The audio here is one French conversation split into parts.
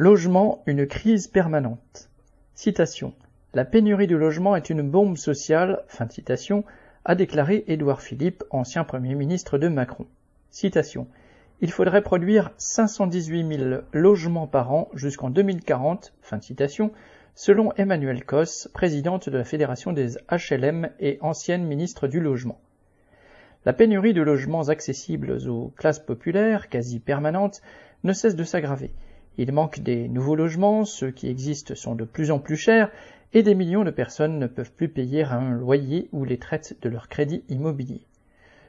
Logement, une crise permanente. Citation. La pénurie de logement est une bombe sociale, fin de citation, a déclaré Édouard Philippe, ancien Premier ministre de Macron. Citation. Il faudrait produire 518 000 logements par an jusqu'en 2040, fin de citation, selon Emmanuel Cos, présidente de la Fédération des HLM et ancienne ministre du Logement. La pénurie de logements accessibles aux classes populaires, quasi permanente, ne cesse de s'aggraver. Il manque des nouveaux logements, ceux qui existent sont de plus en plus chers, et des millions de personnes ne peuvent plus payer un loyer ou les traites de leur crédit immobilier.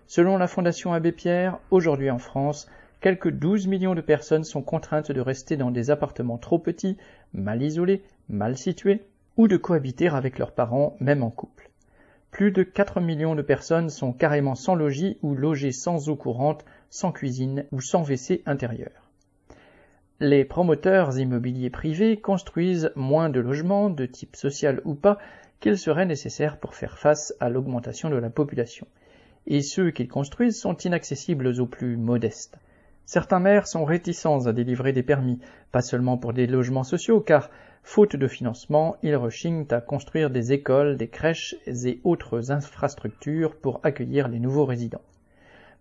Selon la Fondation Abbé Pierre, aujourd'hui en France, quelques 12 millions de personnes sont contraintes de rester dans des appartements trop petits, mal isolés, mal situés, ou de cohabiter avec leurs parents, même en couple. Plus de 4 millions de personnes sont carrément sans logis ou logées sans eau courante, sans cuisine ou sans WC intérieur. Les promoteurs immobiliers privés construisent moins de logements, de type social ou pas, qu'il serait nécessaire pour faire face à l'augmentation de la population. Et ceux qu'ils construisent sont inaccessibles aux plus modestes. Certains maires sont réticents à délivrer des permis, pas seulement pour des logements sociaux, car, faute de financement, ils rechignent à construire des écoles, des crèches et autres infrastructures pour accueillir les nouveaux résidents.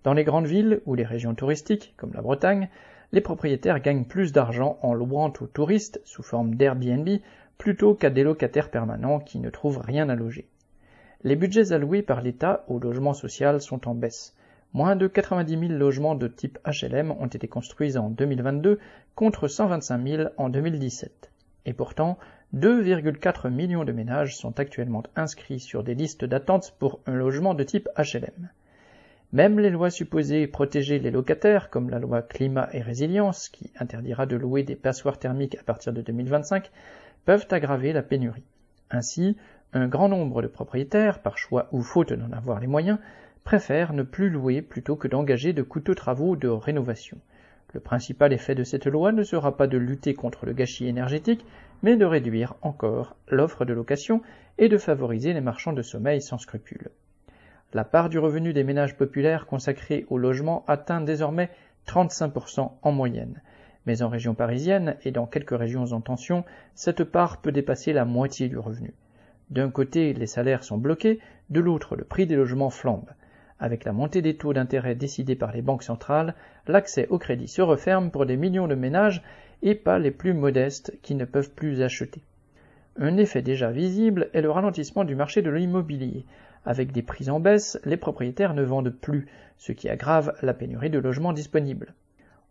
Dans les grandes villes ou les régions touristiques, comme la Bretagne, les propriétaires gagnent plus d'argent en louant aux touristes sous forme d'Airbnb plutôt qu'à des locataires permanents qui ne trouvent rien à loger. Les budgets alloués par l'État au logement social sont en baisse. Moins de 90 000 logements de type HLM ont été construits en 2022 contre 125 000 en 2017. Et pourtant, 2,4 millions de ménages sont actuellement inscrits sur des listes d'attente pour un logement de type HLM. Même les lois supposées protéger les locataires, comme la loi climat et résilience, qui interdira de louer des passoires thermiques à partir de 2025, peuvent aggraver la pénurie. Ainsi, un grand nombre de propriétaires, par choix ou faute d'en avoir les moyens, préfèrent ne plus louer plutôt que d'engager de coûteux travaux de rénovation. Le principal effet de cette loi ne sera pas de lutter contre le gâchis énergétique, mais de réduire encore l'offre de location et de favoriser les marchands de sommeil sans scrupules. La part du revenu des ménages populaires consacrés au logement atteint désormais 35% en moyenne. Mais en région parisienne et dans quelques régions en tension, cette part peut dépasser la moitié du revenu. D'un côté, les salaires sont bloqués, de l'autre, le prix des logements flambe. Avec la montée des taux d'intérêt décidés par les banques centrales, l'accès au crédit se referme pour des millions de ménages et pas les plus modestes qui ne peuvent plus acheter. Un effet déjà visible est le ralentissement du marché de l'immobilier. Avec des prix en baisse, les propriétaires ne vendent plus, ce qui aggrave la pénurie de logements disponibles.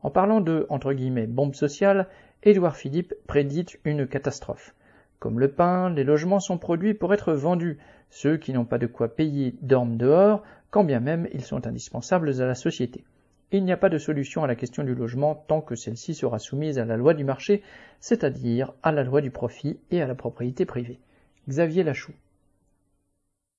En parlant de entre guillemets bombe sociale, Édouard Philippe prédit une catastrophe. Comme le pain, les logements sont produits pour être vendus. Ceux qui n'ont pas de quoi payer dorment dehors, quand bien même ils sont indispensables à la société. Il n'y a pas de solution à la question du logement tant que celle-ci sera soumise à la loi du marché, c'est-à-dire à la loi du profit et à la propriété privée. Xavier Lachoux.